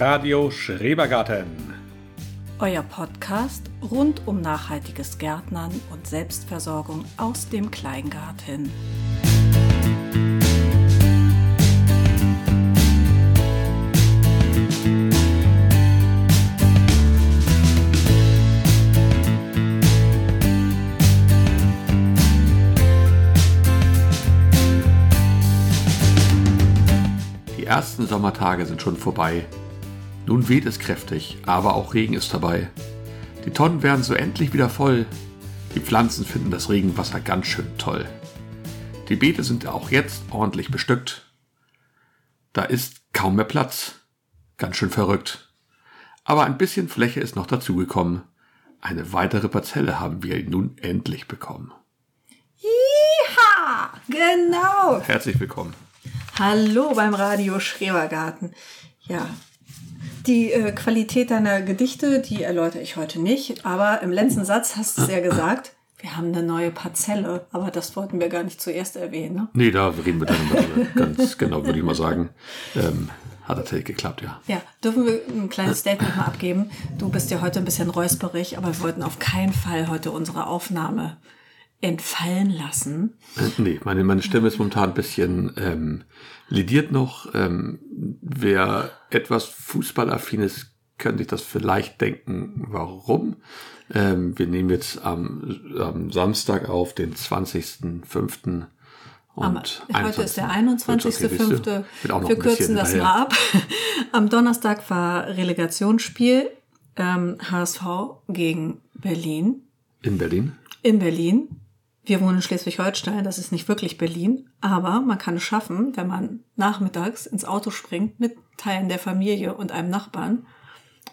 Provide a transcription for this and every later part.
Radio Schrebergarten. Euer Podcast rund um nachhaltiges Gärtnern und Selbstversorgung aus dem Kleingarten. Die ersten Sommertage sind schon vorbei. Nun weht es kräftig, aber auch Regen ist dabei. Die Tonnen werden so endlich wieder voll. Die Pflanzen finden das Regenwasser ganz schön toll. Die Beete sind auch jetzt ordentlich bestückt. Da ist kaum mehr Platz. Ganz schön verrückt. Aber ein bisschen Fläche ist noch dazugekommen. Eine weitere Parzelle haben wir nun endlich bekommen. Ha, genau. Herzlich willkommen. Hallo beim Radio Schrebergarten. Ja, die äh, Qualität deiner Gedichte, die erläutere ich heute nicht, aber im letzten Satz hast du es ja gesagt, wir haben eine neue Parzelle, aber das wollten wir gar nicht zuerst erwähnen. Ne? Nee, da reden wir dann mal drüber. Ganz genau, würde ich mal sagen. Ähm, hat tatsächlich geklappt, ja. Ja, dürfen wir ein kleines Statement mal abgeben? Du bist ja heute ein bisschen räusperig, aber wir wollten auf keinen Fall heute unsere Aufnahme entfallen lassen. Äh, Nee, meine, meine Stimme ist momentan ein bisschen ähm, lidiert noch. Ähm, wer etwas fußballaffin ist, könnte sich das vielleicht denken, warum. Ähm, wir nehmen jetzt am, am Samstag auf, den 20.05. Am, Und heute ist der 21.. Okay, siehst du, 21.05. wird auch noch Wir kürzen das mal ab. Am Donnerstag war Relegationsspiel ähm, HSV gegen Berlin. In Berlin. In Berlin. Wir wohnen in Schleswig-Holstein, das ist nicht wirklich Berlin, aber man kann es schaffen, wenn man nachmittags ins Auto springt mit Teilen der Familie und einem Nachbarn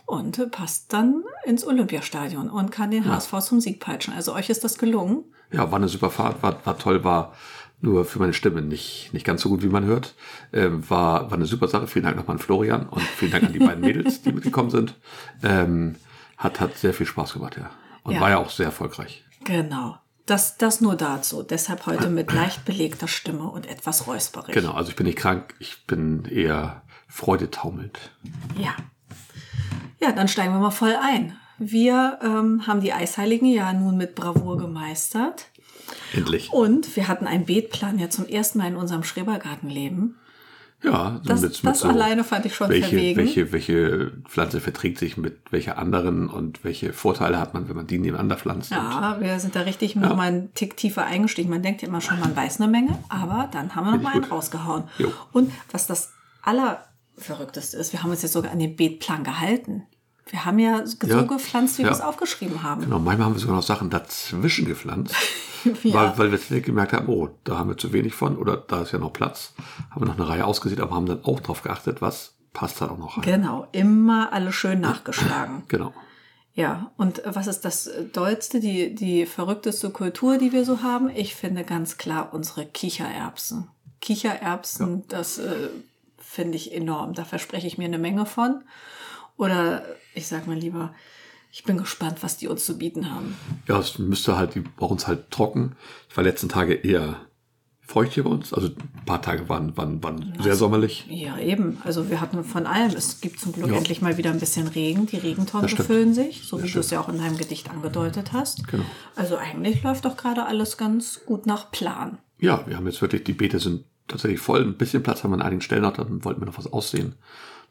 und passt dann ins Olympiastadion und kann den HSV zum Sieg peitschen. Also euch ist das gelungen. Ja, war eine super Fahrt, war, war toll, war nur für meine Stimme nicht, nicht ganz so gut, wie man hört. Ähm, war, war eine super Sache. Vielen Dank nochmal an Florian und vielen Dank an die beiden Mädels, die mitgekommen sind. Ähm, hat, hat sehr viel Spaß gemacht, ja. Und Ja. war ja auch sehr erfolgreich. Genau. Das, das nur dazu. Deshalb heute mit leicht belegter Stimme und etwas räusperig. Genau, also ich bin nicht krank, ich bin eher freudetaumelnd. Ja. Ja, dann steigen wir mal voll ein. Wir ähm, haben die Eisheiligen ja nun mit Bravour gemeistert. Endlich. Und wir hatten einen Beetplan ja zum ersten Mal in unserem Schrebergartenleben. Ja, so Das, das alleine fand ich schon welche, verwegen. welche, welche Pflanze verträgt sich mit welcher anderen und welche Vorteile hat man, wenn man die nebeneinander pflanzt. Ja, wir sind da richtig noch mal einen Tick tiefer eingestiegen. Man denkt ja immer schon, man weiß eine Menge, aber dann haben wir noch Finde mal ich einen rausgehauen. Jo. Und was das Allerverrückteste ist, wir haben uns jetzt sogar an den Beetplan gehalten. Wir haben ja so Ja. gepflanzt, wie wir Ja. es aufgeschrieben haben. Genau, manchmal haben wir sogar noch Sachen dazwischen gepflanzt, Ja. weil, weil wir gemerkt haben, oh, da haben wir zu wenig von oder da ist ja noch Platz. Haben wir noch eine Reihe ausgesät, aber haben dann auch drauf geachtet, was passt da auch noch rein. Genau, immer alle schön nachgeschlagen. Genau. Ja, und was ist das Dollste, die, die verrückteste Kultur, die wir so haben? Ich finde ganz klar unsere Kichererbsen. Kichererbsen, das äh, finde ich enorm. Da verspreche ich mir eine Menge von. Oder ich sag mal lieber, ich bin gespannt, was die uns zu bieten haben. Ja, es müsste halt, die bei uns halt trocken. Es war letzten Tage eher feucht hier bei uns. Also ein paar Tage waren, waren, waren sehr sommerlich. Ja, eben. Also wir hatten von allem. Es gibt zum Glück Ja. endlich mal wieder ein bisschen Regen. Die Regentonnen befüllen sich, so wie du es ja auch in deinem Gedicht angedeutet hast. Genau. Also eigentlich läuft doch gerade alles ganz gut nach Plan. Ja, wir haben jetzt wirklich, die Beete sind tatsächlich voll. Ein bisschen Platz haben wir an einigen Stellen noch, dann wollten wir noch was aussehen.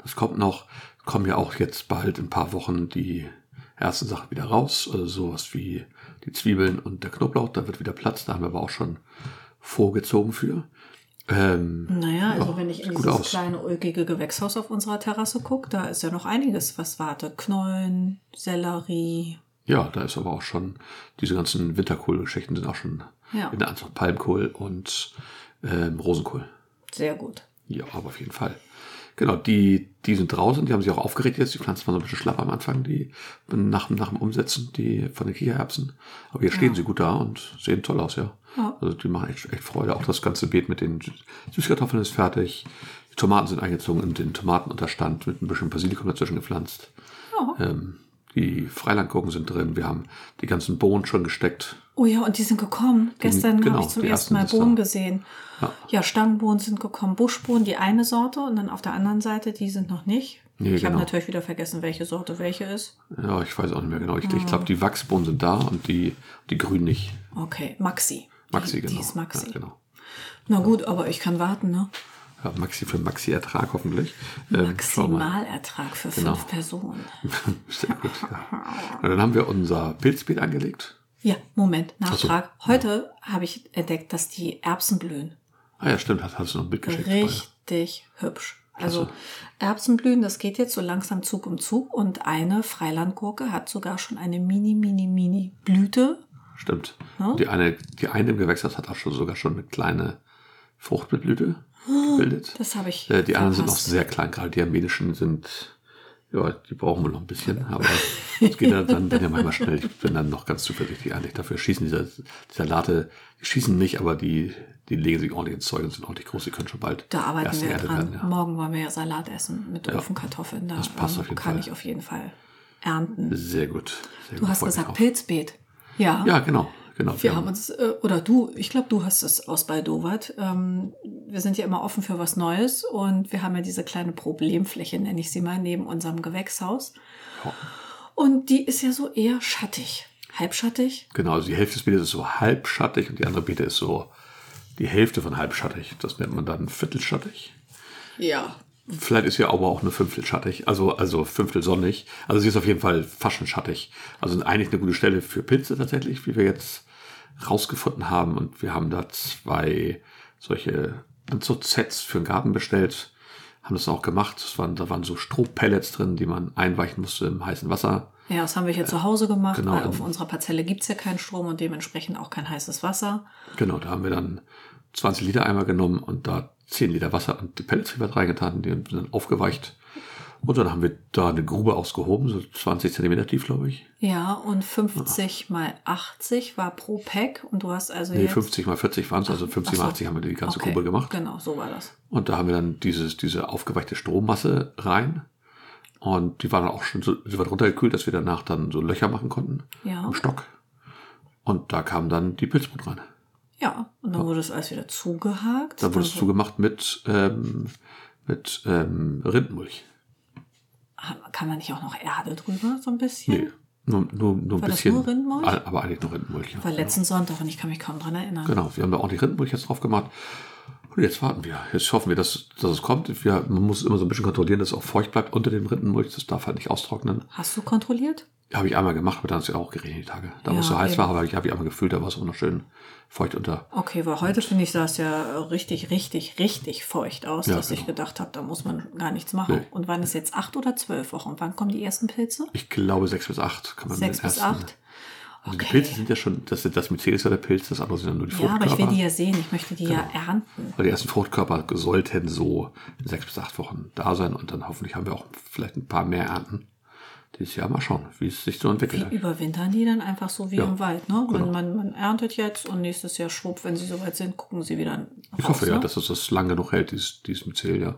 Das kommt noch. Kommen ja auch jetzt bald in ein paar Wochen die ersten Sachen wieder raus. Also sowas wie die Zwiebeln und der Knoblauch. Da wird wieder Platz. Da haben wir aber auch schon vorgezogen für. Ähm, Naja, also Ja, wenn ich in dieses aus. kleine ulkige Gewächshaus auf unserer Terrasse gucke, da ist ja noch einiges, was wartet. Knollen, Sellerie. ja, da ist aber auch schon, diese ganzen Winterkohlgeschichten sind auch schon Ja. in der Anzahl Palmkohl und ähm, Rosenkohl. Sehr gut. Ja, aber auf jeden Fall. Genau, die, die sind draußen, die haben sich auch aufgeregt jetzt. Die Pflanzen waren so ein bisschen schlapp am Anfang, die nach, nach dem Umsetzen, die von den Kichererbsen. Aber jetzt stehen sie gut da und sehen toll aus, ja. Ja. Also die machen echt, echt Freude. Auch das ganze Beet mit den Süßkartoffeln ist fertig. Die Tomaten sind eingezogen in den Tomatenunterstand mit ein bisschen Basilikum dazwischen gepflanzt. Ja. Ähm, Die Freilandgurken sind drin. Wir haben die ganzen Bohnen schon gesteckt. Oh ja, und die sind gekommen. Gestern genau, habe ich zum die ersten Mal Bohnen da. gesehen. Ja. Ja. Stangenbohnen sind gekommen. Buschbohnen, die eine Sorte und dann auf der anderen Seite, die sind noch nicht. Nee, ich habe genau. natürlich wieder vergessen, welche Sorte welche ist. Ja, ich weiß auch nicht mehr genau. Ich, ich glaube, die Wachsbohnen sind da und die, die grünen nicht. Okay, Maxi. Maxi, die, genau. Die ist Maxi. Ja, genau. Na gut, aber ich kann warten, ne? Ja, Maxi für Maxi-Ertrag hoffentlich. Ähm. Maximalertrag für Genau. fünf Personen. Sehr gut. Ja. Dann haben wir unser Pilzbeet angelegt. Ja, Moment, Nachtrag. Heute habe ich entdeckt, dass die Erbsen blühen. Ah ja, stimmt, hast, hast du noch ein Bild geschickt. dabei. Richtig hübsch. Also Erbsenblühen, das geht jetzt so langsam Zug um Zug und eine Freilandgurke hat sogar schon eine mini, mini, mini Blüte. Stimmt. Ja? Die eine, die eine im Gewächshaus hat auch schon sogar schon eine kleine Fruchtblüte gebildet. Das habe ich. Äh, die anderen sind noch verpasst. sehr klein, gerade die armenischen sind, ja, die brauchen wir noch ein bisschen, aber es geht dann, dann, dann ja manchmal schnell. Ich bin dann noch ganz zuversichtlich eigentlich. Dafür schießen diese, die Salate, die schießen nicht, aber die, die legen sich ordentlich ins Zeug und sind ordentlich groß. Die können schon bald Da arbeiten wir geerntet dran. werden. Ja. Morgen wollen wir ja Salat essen mit Ja. Ofenkartoffeln. Da Das passt ähm, auf jeden kann Fall. ich auf jeden Fall ernten. Sehr gut. Sehr Du gut, hast gesagt. Pilzbeet. Ja. Ja, genau. Genau. Wir haben uns, äh, oder du, ich glaube, du hast es aus Baldowat. Ähm, wir sind ja immer offen für was Neues und wir haben ja diese kleine Problemfläche, nenne ich sie mal, neben unserem Gewächshaus. Ja. Und die ist ja so eher schattig. Halbschattig. Genau, also die Hälfte des Beetes ist so halbschattig und die andere Beete ist so die Hälfte von halbschattig. Das nennt man dann viertelschattig. Ja. Vielleicht ist ja aber auch eine Fünftel schattig, also, also Fünftel sonnig. Also sie ist auf jeden Fall fast schon schattig. Also eigentlich eine gute Stelle für Pilze tatsächlich, wie wir jetzt rausgefunden haben. Und wir haben da zwei solche so Sets für den Garten bestellt, haben das auch gemacht. Das waren, da waren so Strohpellets drin, die man einweichen musste im heißen Wasser. Ja, das haben wir hier zu Hause gemacht, genau. weil auf unserer Parzelle gibt's ja keinen Strom und dementsprechend auch kein heißes Wasser. Genau, da haben wir dann 20 Liter Eimer genommen und da 10 Liter Wasser und die Pellets wieder reingetan, die sind dann aufgeweicht. Und dann haben wir da eine Grube ausgehoben, so 20 Zentimeter tief, glaube ich. Ja, und 50 mal 80 war pro Pack und du hast also Nee, jetzt... 50 mal 40 waren es, also 50 Ach mal 80 haben wir die ganze Okay, Grube gemacht. Genau, so war das. Und da haben wir dann dieses, diese aufgeweichte Strommasse rein. Und die war dann auch schon so, so weit runtergekühlt, dass wir danach dann so Löcher machen konnten Ja. im Stock. Und da kam dann die Pilzbrut rein. Ja, und dann wurde es alles wieder zugehakt. Dann wurde es Dann zugemacht mit, ähm, mit ähm, Rindenmulch. Kann man nicht auch noch Erde drüber, so ein bisschen? Nee, nur, nur, nur ein War das bisschen. nur Rindenmulch? Al- Aber eigentlich nur Rindenmulch. Ja. War letzten Sonntag und ich kann mich kaum dran erinnern. Genau, wir haben da ordentlich Rindenmulch jetzt drauf gemacht. Und jetzt warten wir. Jetzt hoffen wir, dass, dass es kommt. Wir, man muss immer so ein bisschen kontrollieren, dass es auch feucht bleibt unter dem Rindenmulch. Das darf halt nicht austrocknen. Hast du kontrolliert? Habe ich einmal gemacht, aber dann ist ja auch geregnet die Tage. Da Ja, wo es so heiß eben. war, habe ich, habe ich einmal gefüllt, da war es auch noch schön feucht unter. Okay, weil heute finde ich, sah es ja richtig, richtig, richtig feucht aus, Ja, dass ich genau. gedacht habe, da muss man gar nichts machen. Nee. Und wann ist jetzt acht oder zwölf Wochen? Wann kommen die ersten Pilze? Ich glaube sechs bis acht kann man Sechs bis ersten- acht? Also die Okay. Pilze sind ja schon, das, das Myzel ist ja der Pilz, das andere sind dann nur die Ja, aber Fruchtkörper. ich will die ja sehen. Ich möchte die ja Genau. ernten. Weil die ersten Fruchtkörper sollten so in sechs bis acht Wochen da sein und dann hoffentlich haben wir auch vielleicht ein paar mehr Ernten. Dieses Jahr mal schauen, wie es sich so Wie entwickelt. überwintern die dann einfach so wie Ja, im Wald, ne? genau. Man, man, man erntet jetzt und nächstes Jahr schwupp, wenn sie soweit sind, gucken sie wieder raus. Ich hoffe ja, ne? dass es das lang genug hält, dieses, dieses Myzel, ja.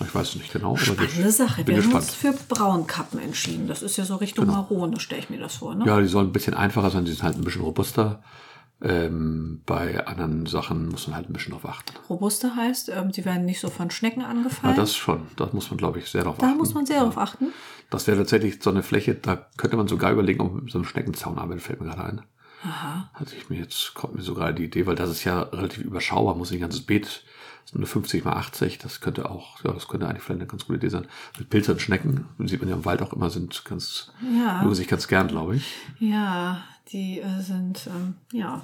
Ich weiß es nicht genau, Spannende ich Sache. Wir haben uns für Braunkappen entschieden. Das ist ja so Richtung Genau. Marone, stelle ich mir das vor, ne? Ja, die sollen ein bisschen einfacher sein, die sind halt ein bisschen robuster. Ähm, bei anderen Sachen muss man halt ein bisschen drauf achten. Robuste heißt, ähm, die werden nicht so von Schnecken Ja, angefallen. das schon. Da muss man, glaube ich, sehr drauf da achten. muss man sehr darauf achten. Das wäre tatsächlich so eine Fläche, da könnte man sogar überlegen, ob man mit so einem Schneckenzaun arbeitet, fällt mir gerade ein. Aha. Hatte ich mir jetzt, kommt mir sogar die Idee, weil das ist ja relativ überschaubar, muss nicht ein ganzes Beet, das sind nur 50 mal 80, das könnte auch, ja, das könnte eigentlich vielleicht eine ganz gute Idee sein. Mit Pilze und Schnecken, sieht man ja im Wald auch immer, sind ganz, Ja. mögen sich ganz gern, glaube ich. Ja, die äh, sind ähm, ja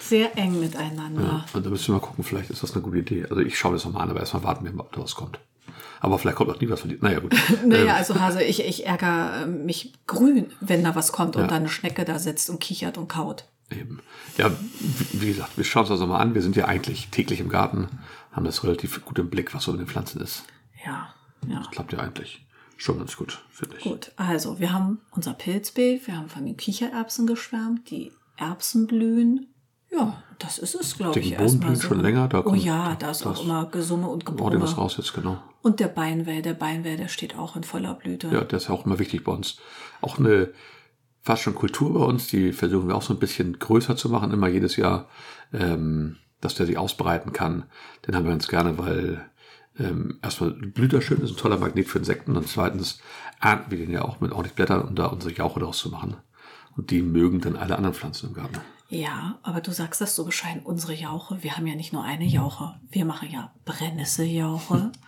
sehr eng miteinander. Ja, und da müssen wir mal gucken, vielleicht ist das eine gute Idee. Also ich schaue das nochmal an, aber erstmal warten wir mal, ob da was kommt. Aber vielleicht kommt auch nie was von dir. Naja, gut. Naja, Ähm, also Hase, ich, ich ärgere äh, mich grün, wenn da was kommt Ja. und da eine Schnecke da sitzt und kichert und kaut. Eben. Ja, wie wie gesagt, wir schauen uns das nochmal an. Wir sind ja eigentlich täglich im Garten, haben das relativ gut im Blick, was so in den Pflanzen ist. Ja, ja. Klappt ja eigentlich schon ganz gut, finde ich. Gut, also wir haben unser Pilzbeet, wir haben von den Kichererbsen geschwärmt, die Erbsen blühen. Ja, das ist es, glaube Die ich. Bohnen erstmal blühen schon länger, da oh kommt- ja, da ist das- auch immer Gesumme und Hau dir was Gebrumme. raus jetzt, genau. Und der Beinwell, der Beinwell, der steht auch in voller Blüte. Ja, der ist ja auch immer wichtig bei uns. Auch eine fast schon Kultur bei uns, die versuchen wir auch so ein bisschen größer zu machen, immer jedes Jahr, ähm, dass der sich ausbreiten kann. Den haben wir ganz gerne, weil ähm, erstmal blüht er schön, ist ein toller Magnet für Insekten und zweitens ernten wir den ja auch mit ordentlich Blättern, um da unsere Jauche draus zu machen. Und die mögen dann alle anderen Pflanzen im Garten. Ja, aber du sagst das so bescheiden, unsere Jauche, wir haben ja nicht nur eine Jauche, wir machen ja Brennnesseljauche.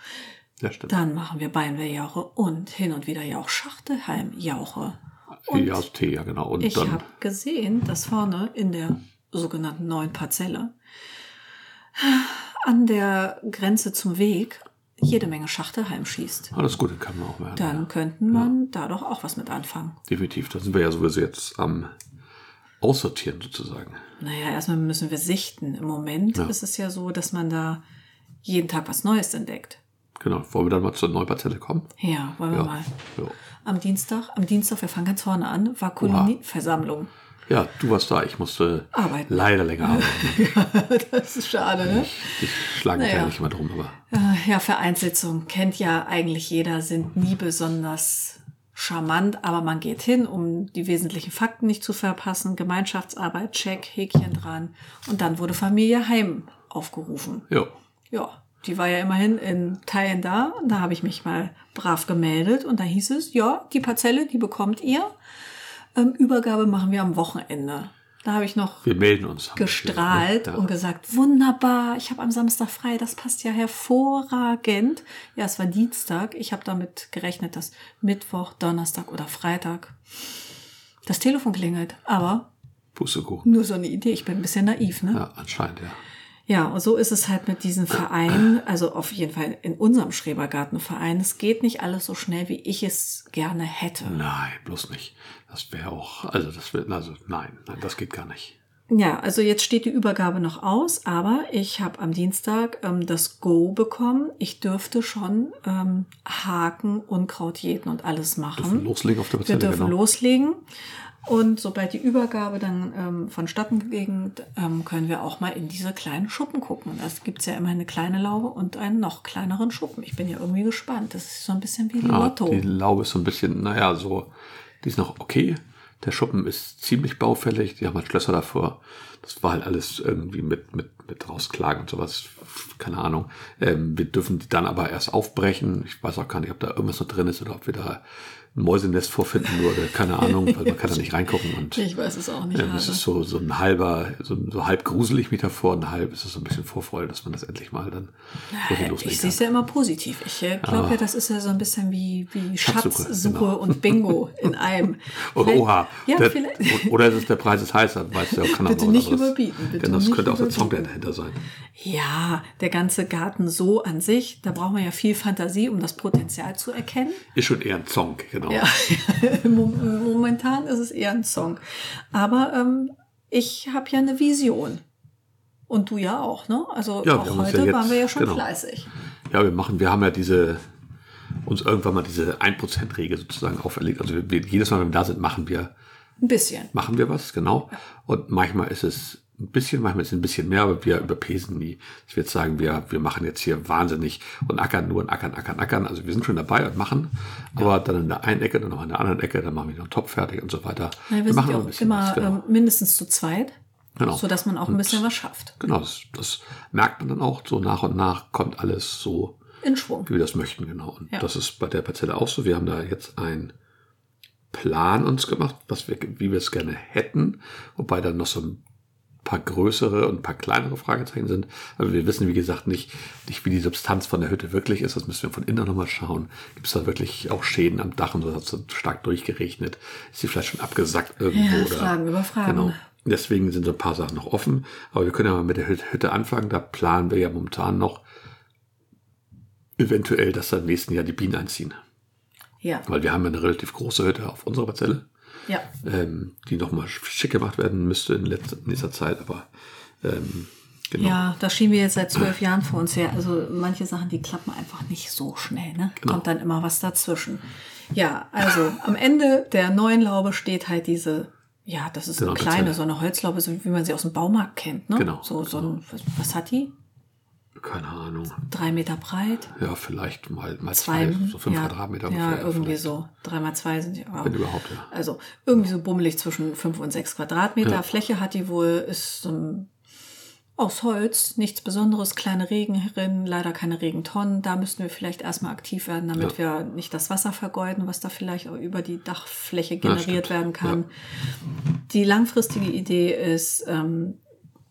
Ja, stimmt. Dann machen wir Beinwelljauche und hin und wieder ja auch Schachtelhalmjauche. Und ja, Tee, ja, genau. Und ich habe gesehen, dass vorne in der sogenannten neuen Parzelle an der Grenze zum Weg jede Menge Schachtelhalm schießt. alles ah, gut, dann kann man auch werden. Dann könnten man da doch auch was mit anfangen. Definitiv. Da sind wir ja sowieso jetzt am Aussortieren sozusagen. Naja, erstmal müssen wir sichten. Im Moment Ja. ist es ja so, dass man da jeden Tag was Neues entdeckt. Genau. Wollen wir dann mal zur Neuparzelle kommen? Ja, wollen wir Ja. mal. Ja. Am Dienstag, am Dienstag, wir fangen ganz vorne an, war Kolonieversammlung. Ja, du warst da. Ich musste Arbeiten. leider länger arbeiten. das ist schade, ne? Ich schlage mich Naja. ja nicht immer drum, aber Ja, Vereinssitzungen kennt ja eigentlich jeder, sind nie besonders charmant, aber man geht hin, um die wesentlichen Fakten nicht zu verpassen. Gemeinschaftsarbeit, check, Häkchen dran. Und dann wurde Familie Heim aufgerufen. ja. Ja, die war ja immerhin in Teilen da. Und da habe ich mich mal brav gemeldet und da hieß es, ja, die Parzelle, die bekommt ihr. Ähm, Übergabe machen wir am Wochenende. Da habe ich noch uns. gestrahlt ne? und gesagt, wunderbar, ich habe am Samstag frei, das passt ja hervorragend. Ja, es war Dienstag. Ich habe damit gerechnet, dass Mittwoch, Donnerstag oder Freitag das Telefon klingelt. Aber. Pustekuchen. nur so eine Idee. Ich bin ein bisschen naiv, ne? Ja, anscheinend, ja. Ja, und so ist es halt mit diesen Vereinen, also auf jeden Fall in unserem Schrebergartenverein. Es geht nicht alles so schnell, wie ich es gerne hätte. Nein, bloß nicht. Das wäre auch, also das wird, also nein, nein, das geht gar nicht. Ja, also jetzt steht die Übergabe noch aus, aber ich habe am Dienstag ähm, das Go bekommen. Ich dürfte schon ähm, Haken, Unkraut jäten und alles machen. Loslegen auf der Wir Parzelle, dürfen genau. loslegen. Und sobald die Übergabe dann ähm, vonstatten ging, ähm, können wir auch mal in diese kleinen Schuppen gucken. Es gibt's ja immer eine kleine Laube und einen noch kleineren Schuppen. Ich bin ja irgendwie gespannt. Das ist so ein bisschen wie Ja, Lotto. die Laube ist so ein bisschen, naja, so, die ist noch okay. Der Schuppen ist ziemlich baufällig, die haben halt Schlösser davor. Das war halt alles irgendwie mit, mit, mit rausklagen und sowas. Keine Ahnung. Ähm, wir dürfen die dann aber erst aufbrechen. Ich weiß auch gar nicht, ob da irgendwas noch drin ist oder ob wir da ein Mäusenest vorfinden würde. Keine Ahnung, weil man kann da nicht reingucken und Ich weiß es auch nicht. Ja, das Hase. ist so, so ein halber, so, so halb gruselig mich davor und halb ist es so ein bisschen Vorfreude, dass man das endlich mal dann wirklich Ich loslegen sehe es ja immer positiv. Ich glaube ja, das ist ja so ein bisschen wie, wie Schatzsuche, Schatzsuche genau. und Bingo in einem. Oh, oha, Ja, der, vielleicht. oder ist es der Preis ist heißer, weißt du, kann auch Bitte nicht anderes. überbieten, bitte Denn das könnte auch der Song dahinter sein. Ja, der ganze Garten so an sich, da braucht man ja viel Fantasie, um das Potenzial zu erkennen. Ist schon eher ein Song, genau. Ja, Mom- momentan ist es eher ein Song. Aber ähm, ich habe ja eine Vision. Und du ja auch, ne? Also Ja, auch heute ja jetzt- waren wir ja schon genau. fleißig. Ja, wir machen, wir haben ja diese, uns irgendwann mal diese 1%-Regel sozusagen auferlegt. Also wir, wir, jedes Mal, wenn wir da sind, machen wir, Ein bisschen. machen wir was, genau. Und manchmal ist es ein bisschen, manchmal ist es ein bisschen mehr, aber wir überpesen nie. Ich würde sagen, wir, wir machen jetzt hier wahnsinnig und ackern nur und ackern, ackern, ackern. Also wir sind schon dabei und machen, aber dann in der einen Ecke, dann noch in der anderen Ecke, dann machen wir noch einen Topf fertig und so weiter. Ja, wir, machen sind ja aber auch ein immer was, genau. ähm, mindestens zu zweit, Genau. sodass man auch ein bisschen was schafft. Genau, das, das merkt man dann auch. So nach und nach kommt alles so, In Schwung. wie wir das möchten, genau. Und Ja. das ist bei der Parzelle auch so. Wir haben da jetzt einen Plan uns gemacht, was wir, wie wir es gerne hätten, wobei dann noch so ein paar größere und ein paar kleinere Fragezeichen sind. Aber wir wissen, wie gesagt, nicht, nicht wie die Substanz von der Hütte wirklich ist. Das müssen wir von innen nochmal schauen. Gibt es da wirklich auch Schäden am Dach und so? Hat es so stark durchgeregnet? Ist die vielleicht schon abgesackt irgendwo? Ja, oder? Fragen über Fragen. Genau. Deswegen sind so ein paar Sachen noch offen. Aber wir können ja mal mit der Hüt- Hütte anfangen. Da planen wir ja momentan noch eventuell, dass da im nächsten Jahr die Bienen einziehen. Ja, Weil wir haben ja eine relativ große Hütte auf unserer Parzelle, ja. ähm, die nochmal schick gemacht werden müsste in letzter, nächster Zeit. Aber ähm, genau. Ja, da schieben wir jetzt seit zwölf Jahren vor uns her. Also manche Sachen, die klappen einfach nicht so schnell. Ne? Genau. Kommt dann immer was dazwischen. Ja, also am Ende der neuen Laube steht halt diese, ja, das ist Genau, eine kleine, so eine Holzlaube, so wie man sie aus dem Baumarkt kennt. Ne? Genau, So, so ein, was, was hat die? Keine Ahnung. Drei Meter breit. Ja, vielleicht mal, mal Zwei, zwei, so fünf ja, Quadratmeter Ja, ungefähr. irgendwie vielleicht. so. Drei mal zwei sind ja. Wenn überhaupt, ja. Also irgendwie so bummelig zwischen fünf und sechs Quadratmeter. Ja. Fläche hat die wohl, ist ähm, aus Holz, nichts Besonderes, kleine Regenrinnen, leider keine Regentonnen. Da müssten wir vielleicht erstmal aktiv werden, damit wir nicht das Wasser vergeuden, was da vielleicht auch über die Dachfläche generiert werden kann. Die langfristige Idee ist, ähm,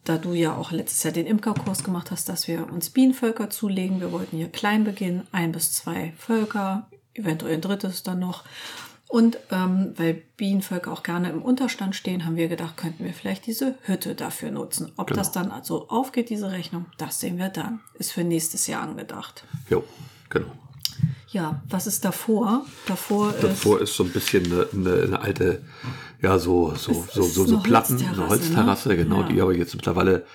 da du ja auch letztes Jahr den Imkerkurs gemacht hast, dass wir uns Bienenvölker zulegen. Wir wollten hier klein beginnen, ein bis zwei Völker, eventuell ein drittes dann noch. Und ähm, weil Bienenvölker auch gerne im Unterstand stehen, haben wir gedacht, könnten wir vielleicht diese Hütte dafür nutzen. Ob Genau. das dann also aufgeht, diese Rechnung, das sehen wir dann. Ist für nächstes Jahr angedacht. Jo, genau. Ja, was ist davor? Davor, Davor ist so ein bisschen eine, eine, eine alte, ja, so, so, so, ist so, so eine Platten, Holzterrasse, eine Holzterrasse, ne? genau, Ja. die aber jetzt mittlerweile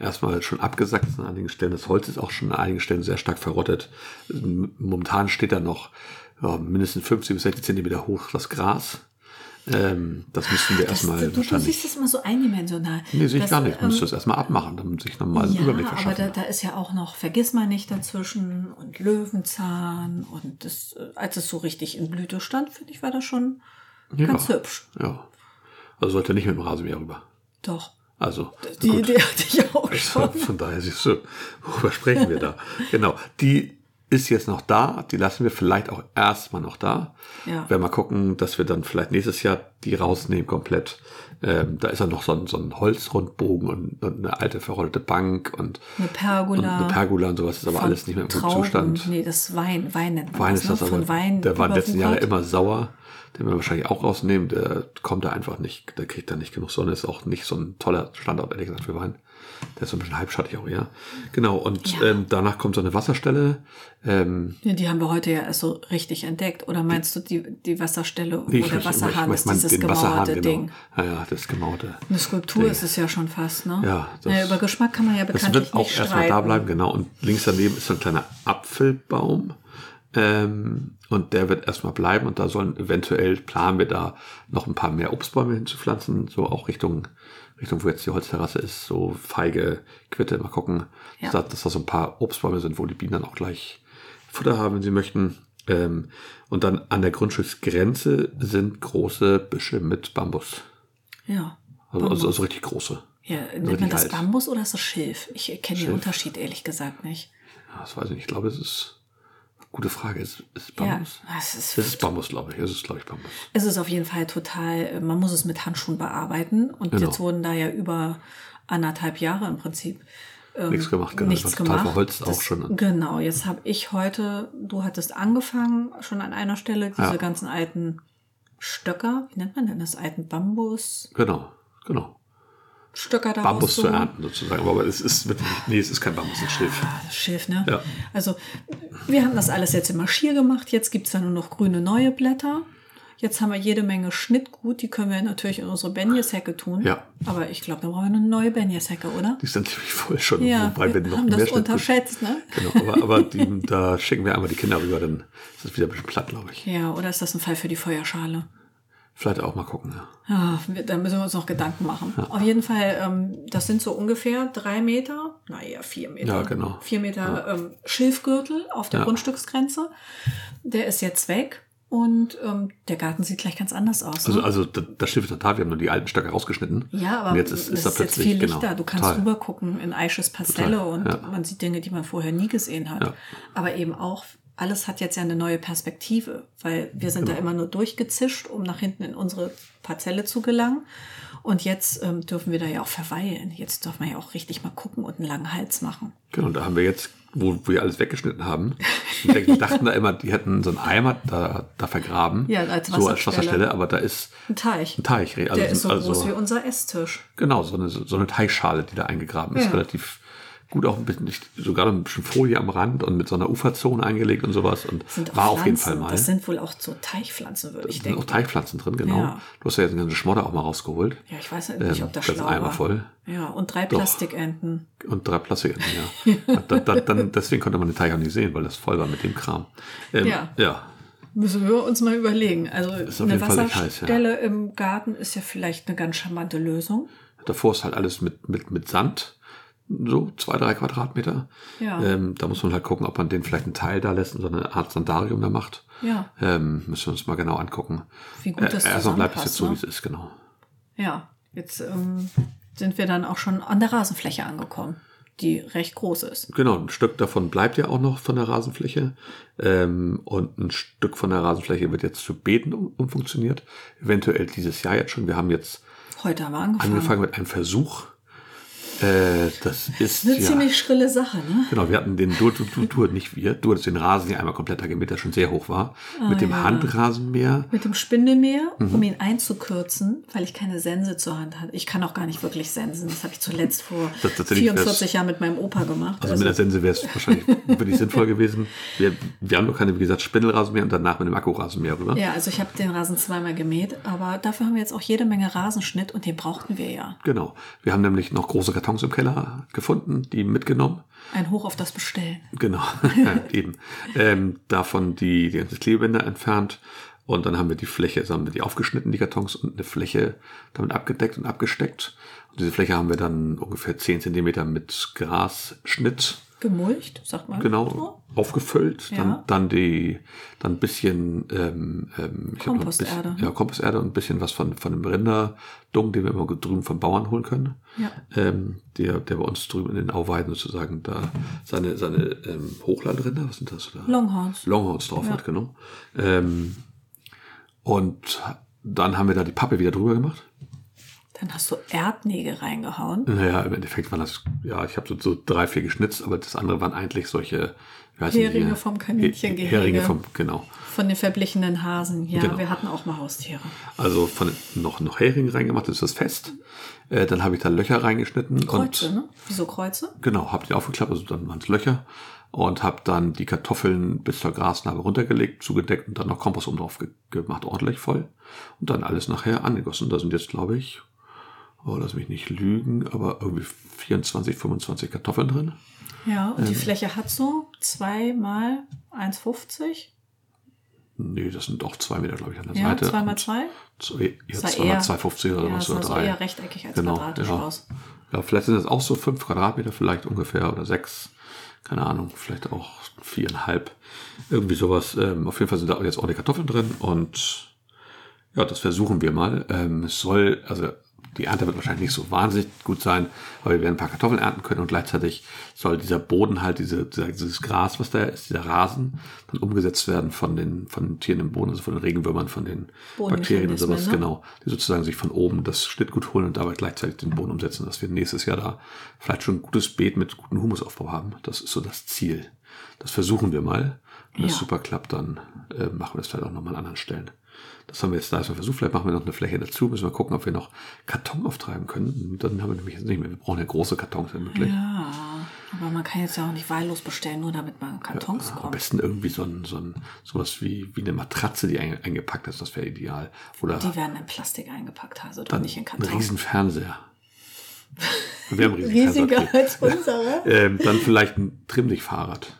erstmal schon abgesackt ist an einigen Stellen. Das Holz ist auch schon an einigen Stellen sehr stark verrottet. Momentan steht da noch ja, mindestens 50 bis 60 Zentimeter hoch das Gras. Ähm, das müssten wir das, erstmal du, du siehst wahrscheinlich. das immer so eindimensional. Nee, sehe ich gar nicht. Ich ähm, müsste das erstmal abmachen, damit sich nochmal einen ja, Überblick aber verschaffen. da, da ist ja auch noch Vergissmeinnicht dazwischen und Löwenzahn und das, äh, als es so richtig in Blüte stand, finde ich, war das schon ganz hübsch. Ja. Also sollte nicht mit dem Rasenmäher rüber. Doch. Also, Die gut. Idee hatte ich auch schon. Von daher siehst du, worüber sprechen wir da? Genau. Die ist jetzt noch da. Die lassen wir vielleicht auch erstmal noch da. Ja. Werden mal gucken, dass wir dann vielleicht nächstes Jahr die rausnehmen komplett. Ähm, da ist dann noch so ein, so ein Holzrundbogen und, und eine alte verrottete Bank und, Eine Pergola. und eine Pergola und sowas. ist aber alles nicht mehr im guten. Zustand. Nee, das Wein. Wein nennt man Wein das, ist das ne? aber. Von Wein der war in den letzten Jahren immer sauer. Den wir wahrscheinlich auch rausnehmen. Der kommt da einfach nicht, der kriegt da nicht genug Sonne. Ist auch nicht so ein toller Standort, ehrlich gesagt, für Wein. Der ist so ein bisschen halbschattig auch, ja. Genau. Und Ja. ähm, danach kommt so eine Wasserstelle. Ähm, Ja, die haben wir heute ja erst so richtig entdeckt. Oder meinst du die, die Wasserstelle, wo nee, der ich- Wasserhahn ist, dieses den gemauerte genau. Ding? Ja, ja, das gemauerte. Eine Skulptur Ding. ist es ja schon fast, ne? Ja, das- naja, über Geschmack kann man ja Das bekanntlich wird auch nicht erstmal da bleiben, genau. Und links daneben ist so ein kleiner Apfelbaum. Ähm, und der wird erstmal bleiben und da sollen eventuell planen wir da noch ein paar mehr Obstbäume hinzupflanzen, so auch Richtung, Richtung, wo jetzt die Holzterrasse ist, so Feige, Quitte, mal gucken, Ja. dass, da, dass da so ein paar Obstbäume sind, wo die Bienen dann auch gleich Futter haben, wenn sie möchten. Ähm, und dann an der Grundstücksgrenze sind große Büsche mit Bambus. Ja. Also, also, also richtig große. Ja, nennt richtig man das alt. Bambus oder ist das Schilf? Ich kenne den. Unterschied ehrlich gesagt nicht. Ja, das weiß ich nicht. Ich glaube, es ist gute Frage. Ist, ist Ja, Bambus? es ist, Es ist Bambus, glaube ich. Es ist, glaube ich, Bambus. es ist auf jeden Fall total, äh, man muss es mit Handschuhen bearbeiten. Und Genau. jetzt wurden da ja über anderthalb Jahre im Prinzip ähm, Nichts gemacht, genau. Nichts total gemacht. verholzt auch Das- schon. Genau, jetzt habe ich heute, du hattest angefangen, schon an einer Stelle, diese Ja. ganzen alten Stöcker, wie nennt man denn das, alten Bambus, Genau, genau. Stöcker da Bambus zu ernten sozusagen. Aber es ist wirklich, nee, es ist kein Bambus, es ist Schilf. Ah, das Schilf, ne? Ja. Also, wir haben das alles jetzt im Marschier gemacht. Jetzt gibt's da nur noch grüne neue Blätter. Jetzt haben wir jede Menge Schnittgut. Die können wir natürlich in unsere Benjeshecke tun. Ja. Aber ich glaube, da brauchen wir eine neue Benjeshecke, oder? Die sind ziemlich voll schon, Ja, wobei wir wir noch haben das unterschätzt, ne? Genau, aber, aber die, da schicken wir einmal die Kinder rüber, dann ist das wieder ein bisschen platt, glaube ich. Ja, oder ist das ein Fall für die Feuerschale? Vielleicht auch mal gucken, ja. Ja, wir- da müssen wir uns noch Gedanken machen. Auf jeden Fall, ähm, das sind so ungefähr drei Meter, naja, vier Meter. Ja, genau. Vier Meter ähm, Schilfgürtel auf der Ja. Grundstücksgrenze. Der ist jetzt weg und ähm, der Garten sieht gleich ganz anders aus. Also, ne? also da- das Schiff ist total, wir haben nur die alten Stöcke rausgeschnitten. ja, aber und jetzt ist, ist da ist jetzt plötzlich, viel Lichter. genau, du kannst total. rüber gucken in Aisches Pastelle Total, und ja. man sieht Dinge, die man vorher nie gesehen hat. Ja. Aber eben auch, alles hat jetzt ja eine neue Perspektive, weil wir sind da Genau. immer nur durchgezischt, um nach hinten in unsere Parzelle zu gelangen. Und jetzt ähm, dürfen wir da ja auch verweilen. Jetzt dürfen wir ja auch richtig mal gucken und einen langen Hals machen. Genau, da haben wir jetzt, wo wir alles weggeschnitten haben, ich denke, wir dachten da immer, die hätten so einen Eimer da, da vergraben. Ja, als So als Wasserstelle. Wasserstelle, aber da ist Ein Teich. ein Teich. Also, Der ist so also, groß wie unser Esstisch. Genau, so eine, so eine Teichschale, die da eingegraben ist. Ja. Relativ gut auch ein bisschen, sogar ein bisschen Folie am Rand und mit so einer Uferzone eingelegt und sowas. Und sind war auf jeden Pflanzen. Fall mal. Das sind wohl auch so Teichpflanzen, würde ich Da sind auch denken. Teichpflanzen drin, genau. Ja. Du hast ja jetzt eine ganze Schmodder auch mal rausgeholt. Ja, ich weiß nicht, Ähm, ob das schlau Eimer war. voll. Ja, und drei Plastikenten. Und drei Plastikenten, ja. da, da, dann, deswegen konnte man den Teich auch nicht sehen, weil das voll war mit dem Kram. Ähm, Ja. ja. Müssen wir uns mal überlegen. Also eine nicht heiß, ja. Wasserstelle im Garten ist ja vielleicht eine ganz charmante Lösung. Davor ist halt alles mit, mit, mit Sand. So zwei, drei Quadratmeter. Ja. Ähm, da muss man halt gucken, ob man den vielleicht einen Teil da lässt und so eine Art Sandarium da macht. Ja. Ähm, müssen wir uns mal genau angucken. Wie gut das äh, Erstmal bleibt es jetzt so, wie zusammenpasst, es ist, genau. Ja, jetzt ähm, sind wir dann auch schon an der Rasenfläche angekommen, die recht groß ist. Genau, ein Stück davon bleibt ja auch noch von der Rasenfläche. Ähm, und ein Stück von der Rasenfläche wird jetzt zu Beeten um, umfunktioniert. Eventuell dieses Jahr jetzt schon. Wir haben jetzt Heute haben wir angefangen. angefangen mit einem Versuch. Äh, das ist Eine ja, ziemlich schrille Sache, ne? Genau, wir hatten den du, du, du, du, nicht wir, du hattest den Rasen ja einmal komplett gemäht, der schon sehr hoch war. mit dem Ah, ja. Handrasenmäher. Mit dem Spindelmäher, Mhm. um ihn einzukürzen, weil ich keine Sense zur Hand hatte. Ich kann auch gar nicht wirklich sensen. Das habe ich zuletzt vor Das- tatsächlich wär's- 44 Jahren mit meinem Opa gemacht. Also mit der Sense wäre es wahrscheinlich wirklich sinnvoll gewesen. Wir, wir haben noch keine, wie gesagt, Spindelrasenmäher und danach mit dem Akkurasenmäher rüber. ja, also ich habe den Rasen zweimal gemäht, aber dafür haben wir jetzt auch jede Menge Rasenschnitt und den brauchten wir ja. Genau. Wir haben nämlich noch große Kartons im Keller gefunden, die mitgenommen. Ein Hoch auf das Bestellen. Genau, eben. Ähm, davon die, die ganzen Klebebänder entfernt. Und dann haben wir die Fläche, also haben wir die aufgeschnitten, die Kartons, und eine Fläche damit abgedeckt und abgesteckt. Und diese Fläche haben wir dann ungefähr 10 Zentimeter mit Grasschnitt Gemulcht, sagt man. genau so. aufgefüllt. Ja. Dann, dann die, dann ein bisschen ähm, ähm, ein bisschen- Komposterde. Ja, Komposterde und ein bisschen was von, von dem Rinderdung, den wir immer drüben vom Bauern holen können. Ja. Ähm, der, der bei uns drüben in den Auweiden sozusagen da seine, seine ähm, Hochlandrinder, was sind das? Da? Longhorns. Longhorns drauf Ja. hat, genau. Ähm, und dann haben wir da die Pappe wieder drüber gemacht. Dann hast du Erdnägel reingehauen. Naja, im Endeffekt waren das, ja, ich habe so, so drei, vier geschnitzt, aber das andere waren eigentlich solche, wie heißen die Heringe hier? vom Kaninchengehege. Heringe vom, genau. Von den verblichenen Hasen. Ja, Genau. wir hatten auch mal Haustiere. Also von noch, noch Heringe reingemacht, das ist das fest. Äh, dann habe ich da Löcher reingeschnitten. Kreuze, und, ne? Wieso Kreuze? Genau, habe die aufgeklappt, also dann waren es Löcher. Und habe dann die Kartoffeln bis zur Grasnarbe runtergelegt, zugedeckt und dann noch Kompost oben drauf ge gemacht, ordentlich voll. Und dann alles nachher angegossen. Da sind jetzt, glaube ich, oh, lass mich nicht lügen, aber irgendwie 24, 25 Kartoffeln drin. Ja, und die Ähm. Fläche hat so zwei mal 1,50. Nee, das sind doch zwei Meter, glaube ich, an der Ja, Seite. zwei mal Und zwei. Zwei, ja, sah 200, eher- 250 oder Ja, was das oder sah so drei. eher rechteckiig als Genau, quadratisch ja. aus. Ja, vielleicht sind das auch so fünf Quadratmeter, vielleicht ungefähr, oder sechs. Keine Ahnung, vielleicht auch viereinhalb. Irgendwie sowas. Ähm, auf jeden Fall sind da jetzt ordentlich Kartoffeln drin und ja, das versuchen wir mal. Ähm, es soll, also die Ernte wird wahrscheinlich nicht so wahnsinnig gut sein, aber wir werden ein paar Kartoffeln ernten können und gleichzeitig soll dieser Boden halt, diese, dieses Gras, was da ist, dieser Rasen, dann umgesetzt werden von den, von den Tieren im Boden, also von den Regenwürmern, von den Bakterien und sowas, ne? genau, die sozusagen sich von oben das Schnittgut holen und dabei gleichzeitig den Boden umsetzen, dass wir nächstes Jahr da vielleicht schon ein gutes Beet mit gutem Humusaufbau haben. Das ist so das Ziel. Das versuchen wir mal. Wenn das Ja. super klappt, dann äh, machen wir das vielleicht auch nochmal an anderen Stellen. Das haben wir jetzt da erstmal versucht. Vielleicht machen wir noch eine Fläche dazu. Müssen wir gucken, ob wir noch Karton auftreiben können. Dann haben wir nämlich jetzt nicht mehr. Wir brauchen ja große Kartons wenn möglich. Ja, aber man kann jetzt ja auch nicht wahllos bestellen, nur damit man an Kartons Am kommt. besten irgendwie so ein, so ein sowas wie, wie eine Matratze, die einge- eingepackt ist. Das wäre ideal. Oder Die werden in Plastik eingepackt, also doch dann nicht in ein Kartons. riesen Fernseher. Wir haben Riesiger als unsere. Ähm, dann vielleicht ein Trimmdichtfahrrad.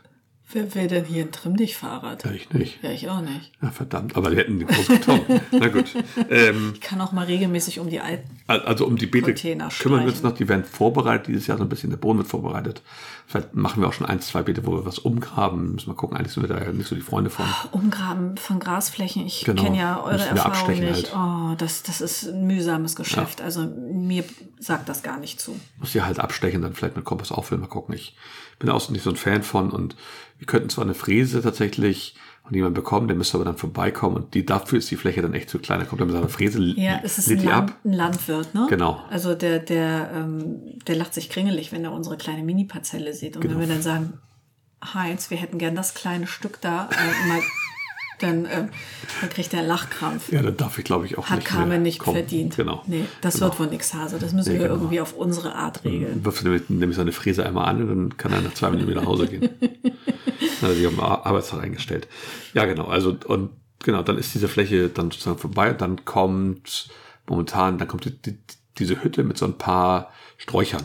Wer will denn hier ein Trimmdichtfahrrad? Ja, ich nicht. Ja, ich auch nicht. Ja, verdammt. Aber die hätten den großen Karton. Na gut. Ähm, Ich kann auch mal regelmäßig um die alten. Also um die Beete Container kümmern wir uns noch, die werden vorbereitet dieses Jahr so ein bisschen, der Boden wird vorbereitet. Vielleicht machen wir auch schon ein, zwei Beete, wo wir was umgraben. Müssen wir gucken, eigentlich sind wir da ja nicht so die Freunde von. Umgraben von Grasflächen. Ich Genau. kenne ja eure Müssen wir Erfahrung nicht. Oh, das, das ist ein mühsames Geschäft. Also mir sagt das gar nicht zu. Muss die halt abstechen, dann vielleicht mit Kompass auffüllen, mal gucken. Ich bin auch nicht so ein Fan von und wir könnten zwar eine Fräse tatsächlich von jemandem bekommen, der müsste aber dann vorbeikommen und die, dafür ist die Fläche dann echt zu klein. Da kommt er mit seiner Fräse, Ja, es ist ein, Land, ein Landwirt, ne? Genau. Also der, der, ähm, der lacht sich kringelig, wenn er unsere kleine Mini-Parzelle sieht. Und Genau. wenn wir dann sagen, Heinz, wir hätten gern das kleine Stück da, äh, mal, dann, äh, dann kriegt er Lachkrampf. Ja, dann darf ich glaube ich auch Hat nicht Carmen mehr nicht kommen. verdient. Genau. Nee, das Genau. wird wohl nix, Hase. Das müssen Nee, wir genau. irgendwie auf unsere Art regeln. wirft nämlich, nämlich seine Fräse einmal an und dann kann er nach zwei Minuten wieder nach Hause gehen. Dann hat er sich auf den Ar- Arbeitstag eingestellt. Ja, genau. Also, und genau, dann ist diese Fläche dann sozusagen vorbei und dann kommt momentan, dann kommt die, die, diese Hütte mit so ein paar Sträuchern.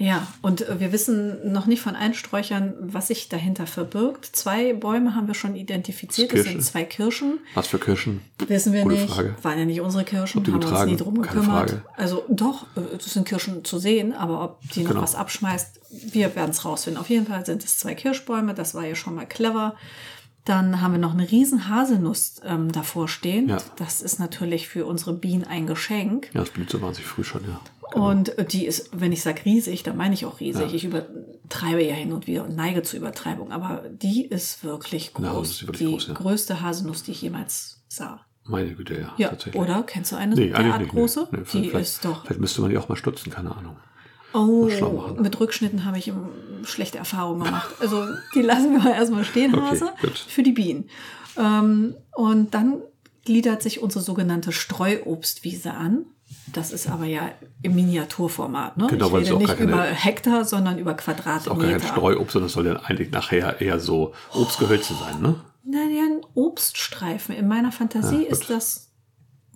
Ja, und äh, wir wissen noch nicht von allen Sträuchern, was sich dahinter verbirgt. Zwei Bäume haben wir schon identifiziert. Das, Das sind zwei Kirschen. Was für Kirschen? Wissen wir Gute nicht. Frage. Waren ja nicht unsere Kirschen, haben wir uns nie drum gekümmert. Also doch, äh, es sind Kirschen zu sehen, aber ob die noch Genau. was abschmeißt, wir werden es rausfinden. Auf jeden Fall sind es zwei Kirschbäume, das war ja schon mal clever. Dann haben wir noch eine riesen Haselnuss ähm, davor stehen. Ja. Das ist natürlich für unsere Bienen ein Geschenk. Ja, das blüht so wahnsinnig früh schon, ja. Und äh, die ist, wenn ich sage riesig, dann meine ich auch riesig. Ich übertreibe ja hin und wieder und neige zur Übertreibung. Aber die ist wirklich groß. Ja, ist wirklich die groß, ja. größte Haselnuss, die ich jemals sah. Meine Güte, ja. Ja, tatsächlich. oder? Kennst du eine Nee, derart nicht. große? Nee. Die ist doch. Vielleicht müsste man die auch mal stutzen, keine Ahnung. Oh, mit Rückschnitten habe ich schlechte Erfahrungen gemacht. Also die lassen wir mal erstmal stehen, Okay, Hase, gut. für die Bienen. Ähm, und dann gliedert sich unsere sogenannte Streuobstwiese an. Das ist aber ja im Miniaturformat. Ne? Genau, ich weil es rede auch nicht keine- über Hektar, sondern über Auch gar kein Quadratmeter. Streuobst, sondern es soll ja eigentlich nachher eher so Obstgehölze sein, ne? Naja, ein Obststreifen. In meiner Fantasie Ja, ist das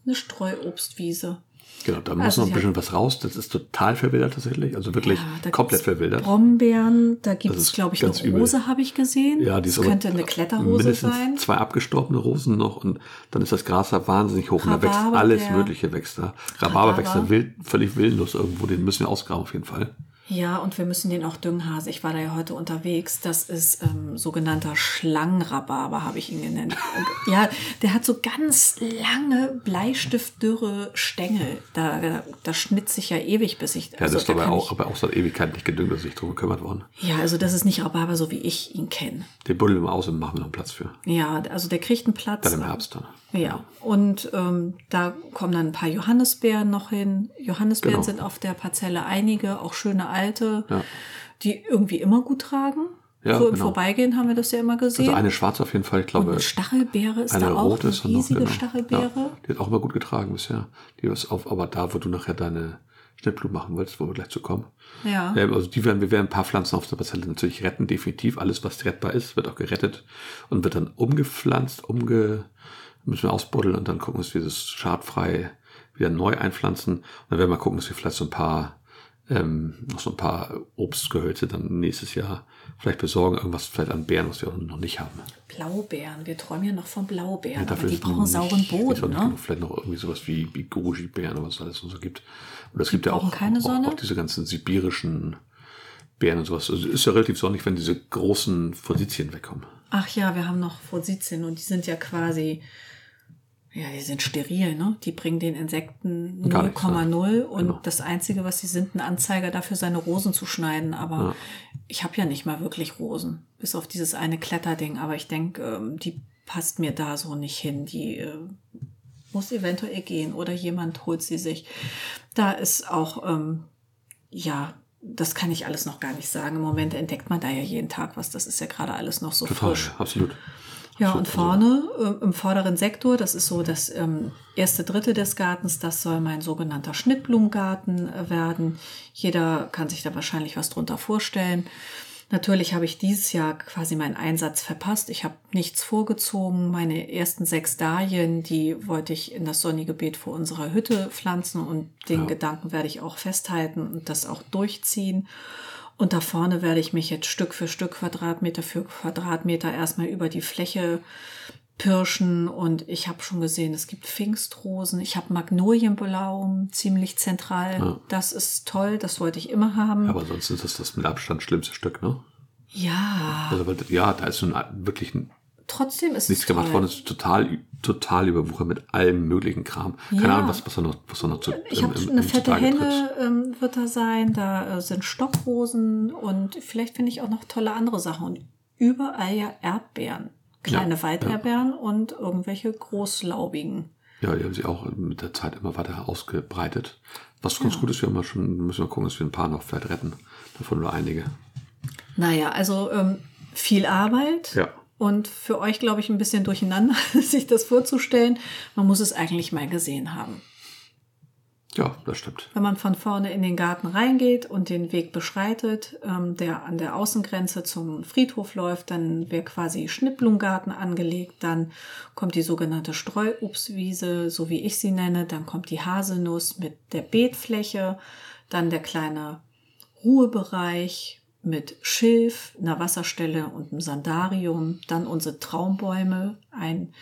eine Streuobstwiese. Genau, da muss Also noch ein bisschen was raus. Das ist total verwildert tatsächlich. Also wirklich Ja, da komplett verwildert. Brombeeren, da gibt es, glaube ich, ganz eine. Rose, habe ich gesehen. Ja, die das könnte eine Kletterrose mindestens sein. zwei abgestorbene Rosen noch und dann ist das Gras da wahnsinnig hoch und da wächst Rhabarber, alles Mögliche wächst da. Rhabarber wächst da Rhabarber. wild, völlig willenlos irgendwo, den müssen wir ausgraben auf jeden Fall. Ja, und wir müssen den auch Dünghase. Ich war da ja heute unterwegs. Das ist ähm, sogenannter Schlangenrhabarber, habe ich ihn genannt. Ja, der hat so ganz lange Bleistiftdürre Stängel. Da, da, da schnitzt sich ja ewig, bis ich. Ja, also das ist da dabei kann auch, ich- aber auch seit Ewigkeit nicht gedüngt, dass sich drum gekümmert worden. Ja, also das ist nicht Rhabarber, so wie ich ihn kenne. Den buddeln wir aus und machen wir noch einen Platz für. Ja, also der kriegt einen Platz. Dann im Herbst dann. Ja, und ähm, da kommen dann ein paar Johannisbeeren noch hin. Johannisbeeren Genau. sind auf der Parzelle einige, auch schöne alte, Ja. die irgendwie immer gut tragen. Ja, so im genau. Vorbeigehen haben wir das ja immer gesehen. Also eine schwarze auf jeden Fall, ich und glaube. eine Stachelbeere ist eine da auch, rote ist eine noch, riesige genau. Stachelbeere. Ja, die hat auch immer gut getragen bisher. Die ist auf, aber da, wo du nachher deine Schnittblumen machen willst, wo wir gleich zu kommen. Ja. Ähm, also die werden, wir werden ein paar Pflanzen auf der Parzelle natürlich retten, definitiv. Alles, was rettbar ist, wird auch gerettet und wird dann umgepflanzt, umge, müssen wir ausbuddeln und dann gucken, dass wir das schadfrei wieder neu einpflanzen. Und dann werden wir gucken, dass wir vielleicht so ein paar, ähm, noch so ein paar Obstgehölze dann nächstes Jahr vielleicht besorgen, irgendwas vielleicht an Beeren, was wir auch noch nicht haben. Blaubeeren, wir träumen ja noch von Blaubeeren, aber dafür die ist nun brauchen sauren Boden, ne? genug. Vielleicht noch irgendwie sowas wie, wie Goji-Beeren oder was es alles so gibt. Und es gibt ja auch, keine auch, Sonne? auch diese ganzen sibirischen Beeren und sowas. Also ist ja relativ sonnig, wenn diese großen Fositien wegkommen. Ach ja, wir haben noch Fositien und die sind ja quasi, ja, die sind steril, ne? Die bringen den Insekten Gar nichts, 0,0 und Genau. das Einzige, was sie sind, ein Anzeiger dafür, seine Rosen zu schneiden. Aber Ja. ich habe ja nicht mal wirklich Rosen, bis auf dieses eine Kletterding. Aber ich denke, ähm, die passt mir da so nicht hin. Die äh, muss eventuell gehen oder jemand holt sie sich. Da ist auch, ähm, ja, das kann ich alles noch gar nicht sagen. Im Moment entdeckt man da ja jeden Tag was. Das ist ja gerade alles noch so Total, frisch. absolut. Ja, und vorne äh, im vorderen Sektor, das ist so das ähm, erste Drittel des Gartens, das soll mein sogenannter Schnittblumengarten äh, werden. Jeder kann sich da wahrscheinlich was drunter vorstellen. Natürlich habe ich dieses Jahr quasi meinen Einsatz verpasst. Ich habe nichts vorgezogen. Meine ersten sechs Dahlien, die wollte ich in das sonnige Beet vor unserer Hütte pflanzen und den Ja. Gedanken werde ich auch festhalten und das auch durchziehen. Und da vorne werde ich mich jetzt Stück für Stück, Quadratmeter für Quadratmeter erstmal über die Fläche pirschen. Und ich habe schon gesehen, es gibt Pfingstrosen. Ich habe Magnolienblau ziemlich zentral. Ja. Das ist toll, das wollte ich immer haben. Aber sonst ist das das mit Abstand schlimmste Stück, ne? ja, Also, ja, da ist nun wirklich trotzdem ist nichts es gemacht worden. Es ist total, total überwuchert mit allem möglichen Kram. Keine Ja. Ahnung, was, was da noch, was da noch zu, Ich habe eine fette. Henne ähm, wird da sein, da äh, sind Stockrosen und vielleicht finde ich auch noch tolle andere Sachen. Und überall ja Erdbeeren. Kleine Ja, Walderdbeeren und irgendwelche großlaubigen. Ja, die haben sich auch mit der Zeit immer weiter ausgebreitet. Was ganz gut ist, wir haben ja schon, müssen wir gucken, dass wir ein paar noch vielleicht retten. Davon nur einige. Naja, also ähm, viel Arbeit. Ja. Und für euch, glaube ich, ein bisschen durcheinander, sich das vorzustellen. Man muss es eigentlich mal gesehen haben. Ja, das stimmt. Wenn man von vorne in den Garten reingeht und den Weg beschreitet, ähm, der an der Außengrenze zum Friedhof läuft, dann wäre quasi Schnittblumengarten angelegt, dann kommt die sogenannte Streuobstwiese, so wie ich sie nenne, dann kommt die Haselnuss mit der Beetfläche, dann der kleine Ruhebereich mit Schilf, einer Wasserstelle und einem Sandarium. Dann unsere Traumbäume, ein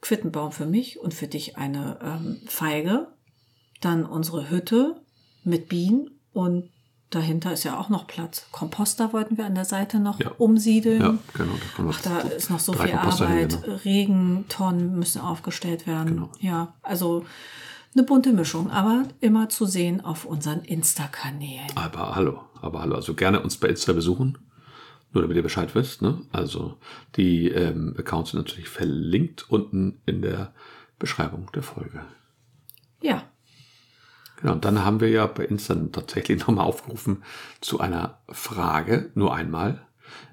Quittenbaum für mich und für dich eine ähm, Feige. Dann unsere Hütte mit Bienen und dahinter ist ja auch noch Platz. Komposter wollten wir an der Seite noch Ja. umsiedeln. Ja, genau. Da Ach, da ist noch so viel Komposter hin, Arbeit. genau. Regentonnen müssen aufgestellt werden. Genau. Ja, also eine bunte Mischung, aber immer zu sehen auf unseren Insta-Kanälen. Aber hallo, aber hallo. Also gerne uns bei Insta besuchen. Nur damit ihr Bescheid wisst. Ne? Also die ähm, Accounts sind natürlich verlinkt unten in der Beschreibung der Folge. Ja, Genau, und dann haben wir ja bei Insta tatsächlich nochmal aufgerufen zu einer Frage, nur einmal,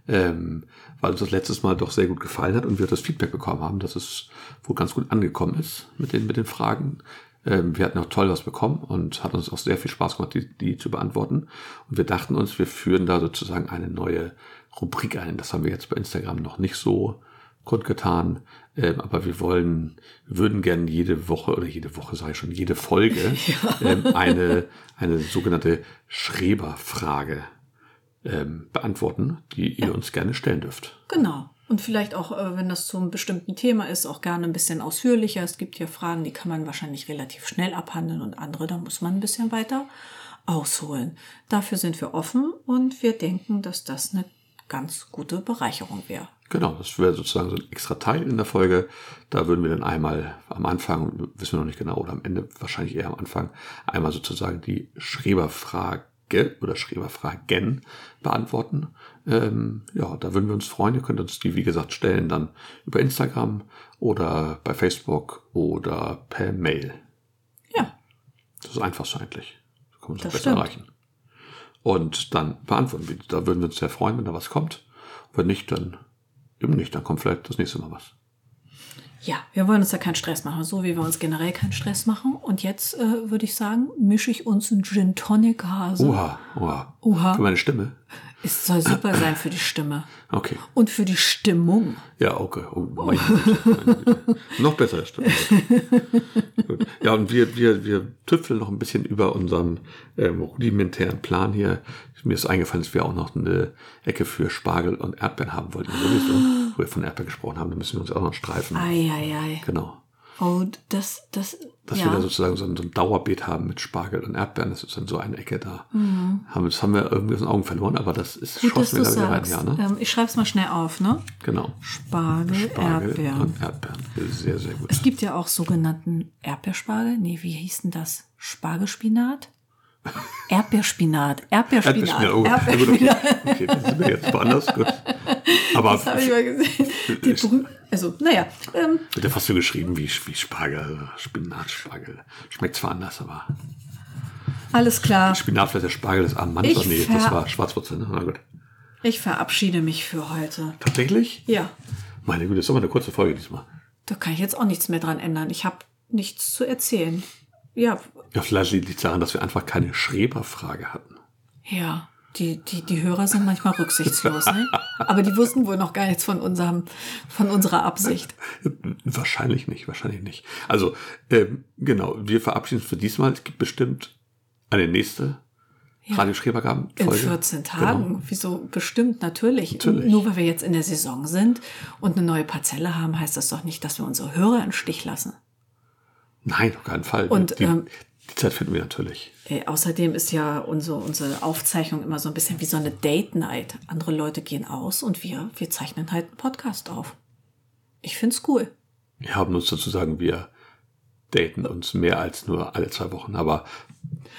ähm, weil uns das letztes Mal doch sehr gut gefallen hat und wir das Feedback bekommen haben, dass es wohl ganz gut angekommen ist mit den, mit den Fragen. Ähm, wir hatten auch toll was bekommen und hat uns auch sehr viel Spaß gemacht, die, die zu beantworten. Und wir dachten uns, wir führen da sozusagen eine neue Rubrik ein. Das haben wir jetzt bei Instagram noch nicht so kundgetan. Ähm, aber wir wollen, würden gerne jede Woche oder jede Woche, sage ich schon, jede Folge ähm, eine, eine sogenannte Schreberfrage ähm, beantworten, die ihr uns gerne stellen dürft. genau. Und vielleicht auch, äh, wenn das zu einem bestimmten Thema ist, auch gerne ein bisschen ausführlicher. Es gibt hier Fragen, die kann man wahrscheinlich relativ schnell abhandeln und andere, da muss man ein bisschen weiter ausholen. Dafür sind wir offen und wir denken, dass das eine ganz gute Bereicherung wäre. Genau, das wäre sozusagen so ein extra Teil in der Folge. Da würden wir dann einmal am Anfang, wissen wir noch nicht genau, oder am Ende, wahrscheinlich eher am Anfang, einmal sozusagen die Schreberfrage oder Schreberfragen beantworten. Ähm, ja, da würden wir uns freuen. Ihr könnt uns die, wie gesagt, stellen dann über Instagram oder bei Facebook oder per Mail. Ja, Das ist einfach so eigentlich. Kann man es Das besser stimmt. erreichen. Und dann beantworten wir. Da würden wir uns sehr freuen, wenn da was kommt. Wenn nicht, dann eben nicht. Dann kommt vielleicht das nächste Mal was. Ja, wir wollen uns da keinen Stress machen, so wie wir uns generell keinen Stress machen. Und jetzt äh, würde ich sagen, mische ich uns einen Gin Tonic Hase. Oha, oha. Oha. Für meine Stimme. Es soll super sein für die Stimme. Okay. Und für die Stimmung. Ja, okay. Oh, meine Güte. Noch besser, Stimme. Gut. Ja, und wir, wir, wir tüfteln noch ein bisschen über unseren ähm, rudimentären Plan hier. Mir ist eingefallen, dass wir auch noch eine Ecke für Spargel und Erdbeeren haben wollten. Sowieso. Wo wir von Erdbeeren gesprochen haben, da müssen wir uns auch noch streifen. Eieiei. Genau. Oh, das, das, Dass ja. wir da sozusagen so ein, so ein Dauerbeet haben mit Spargel und Erdbeeren. Das ist dann so eine Ecke da. Haben, das haben wir irgendwie aus den Augen verloren, aber das ist Mhm. Gut, wir du da wieder rein, ja, ne? ähm, ich schreibe es mal schnell auf, ne? Genau. Spargel, Spargel Erdbeeren. und Erdbeeren. Sehr, sehr gut. Es gibt ja auch sogenannten Erdbeerspargel. Nee, wie hieß denn das? Spargelspinat? Erdbeerspinat. Erdbeerspinat. Erdbeerspinat. Oh, ja, gut, okay. Erdbeerspinat. okay, dann sind wir jetzt woanders. Gut. Aber Das habe ich mal gesehen. Die Brü also, naja. Ähm, wird ja fast so geschrieben wie, wie Spargel, Spinatspargel. Schmeckt zwar anders, aber alles klar. Spinat vielleicht der Spargel des armen Ach nee, das war Schwarzwurzel. Ne? Na gut. Ich verabschiede mich für heute. Tatsächlich? Ja, Meine Güte, das ist aber eine kurze Folge diesmal. da kann ich jetzt auch nichts mehr dran ändern. Ich habe nichts zu erzählen. Ja, Ja, vielleicht liegt es daran, dass wir einfach keine Schreberfrage hatten. ja. Die, die, die Hörer sind manchmal rücksichtslos, ne? Aber die wussten wohl noch gar nichts von unserem, von unserer Absicht. Wahrscheinlich nicht, wahrscheinlich nicht. Also, ähm, genau, wir verabschieden uns für diesmal. Es gibt bestimmt eine nächste Ja. Radio Schrebergaben In Folge. 14 Tagen. Genau. Wieso? Bestimmt, natürlich. Natürlich. Nur weil wir jetzt in der Saison sind und eine neue Parzelle haben, heißt das doch nicht, dass wir unsere Hörer im Stich lassen. Nein, auf keinen Fall. Und, die, ähm, die Zeit finden wir natürlich. Äh, außerdem ist ja unsere, unsere Aufzeichnung immer so ein bisschen wie so eine Date-Night. Andere Leute gehen aus und wir, wir zeichnen halt einen Podcast auf. Ich find's cool. Wir haben uns sozusagen, wir daten uns mehr als nur alle zwei Wochen, aber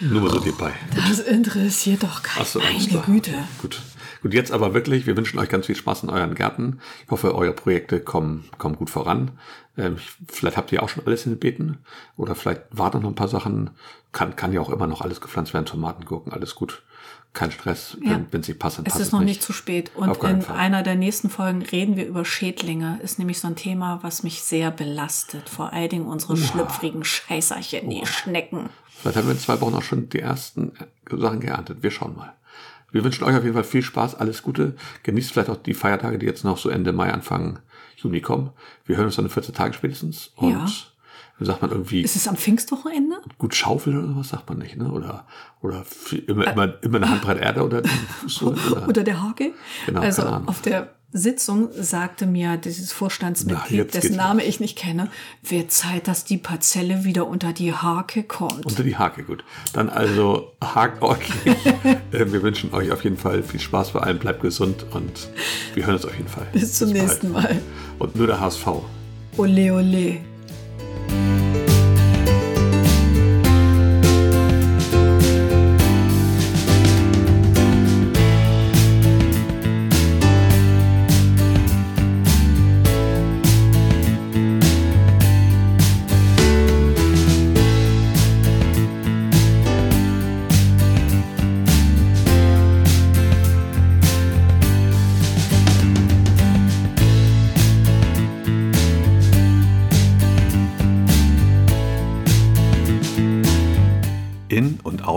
nur so nebenbei. Das interessiert doch keinen. Ach so, Meine klar. Güte. Gut. Gut, jetzt aber wirklich, wir wünschen euch ganz viel Spaß in euren Gärten. Ich hoffe, eure Projekte kommen, kommen gut voran. Ähm, ich- vielleicht habt ihr auch schon alles in den Beeten oder vielleicht warten noch ein paar Sachen. Kann, kann ja auch immer noch alles gepflanzt werden, Tomaten, Gurken, alles gut. Kein Stress, Ja. wenn, wenn sie passen, Es ist noch nicht zu spät. Und in Fall. einer der nächsten Folgen reden wir über Schädlinge. Ist nämlich so ein Thema, was mich sehr belastet. Vor allen Dingen unsere schlüpfrigen Scheißerchen, die Schnecken. Vielleicht haben wir in zwei Wochen auch schon die ersten Sachen geerntet. Wir schauen mal. Wir wünschen euch auf jeden Fall viel Spaß, alles Gute. Genießt vielleicht auch die Feiertage, die jetzt noch so Ende Mai, Anfang Juni kommen. Wir hören uns dann in 14 Tagen spätestens. Und Ja. wie sagt man irgendwie, Ist es am Pfingstwochenende? gut schaufeln oder sowas sagt man nicht, ne? Oder, oder immer, immer, immer eine Handbreit Erde oder holen, oder? Oder der Hake? Genau, also auf der Sitzung sagte mir dieses Na, Vorstandsmitglied, jetzt dessen Name ich nicht kenne, wird Zeit, dass die Parzelle wieder unter die Hake kommt. Unter die Hake, gut. Dann also hakt euch. Äh, wir wünschen euch auf jeden Fall viel Spaß bei allem, bleibt gesund und wir hören uns auf jeden Fall. Bis zum bald. nächsten Mal. Und nur der HSV. Ole, ole.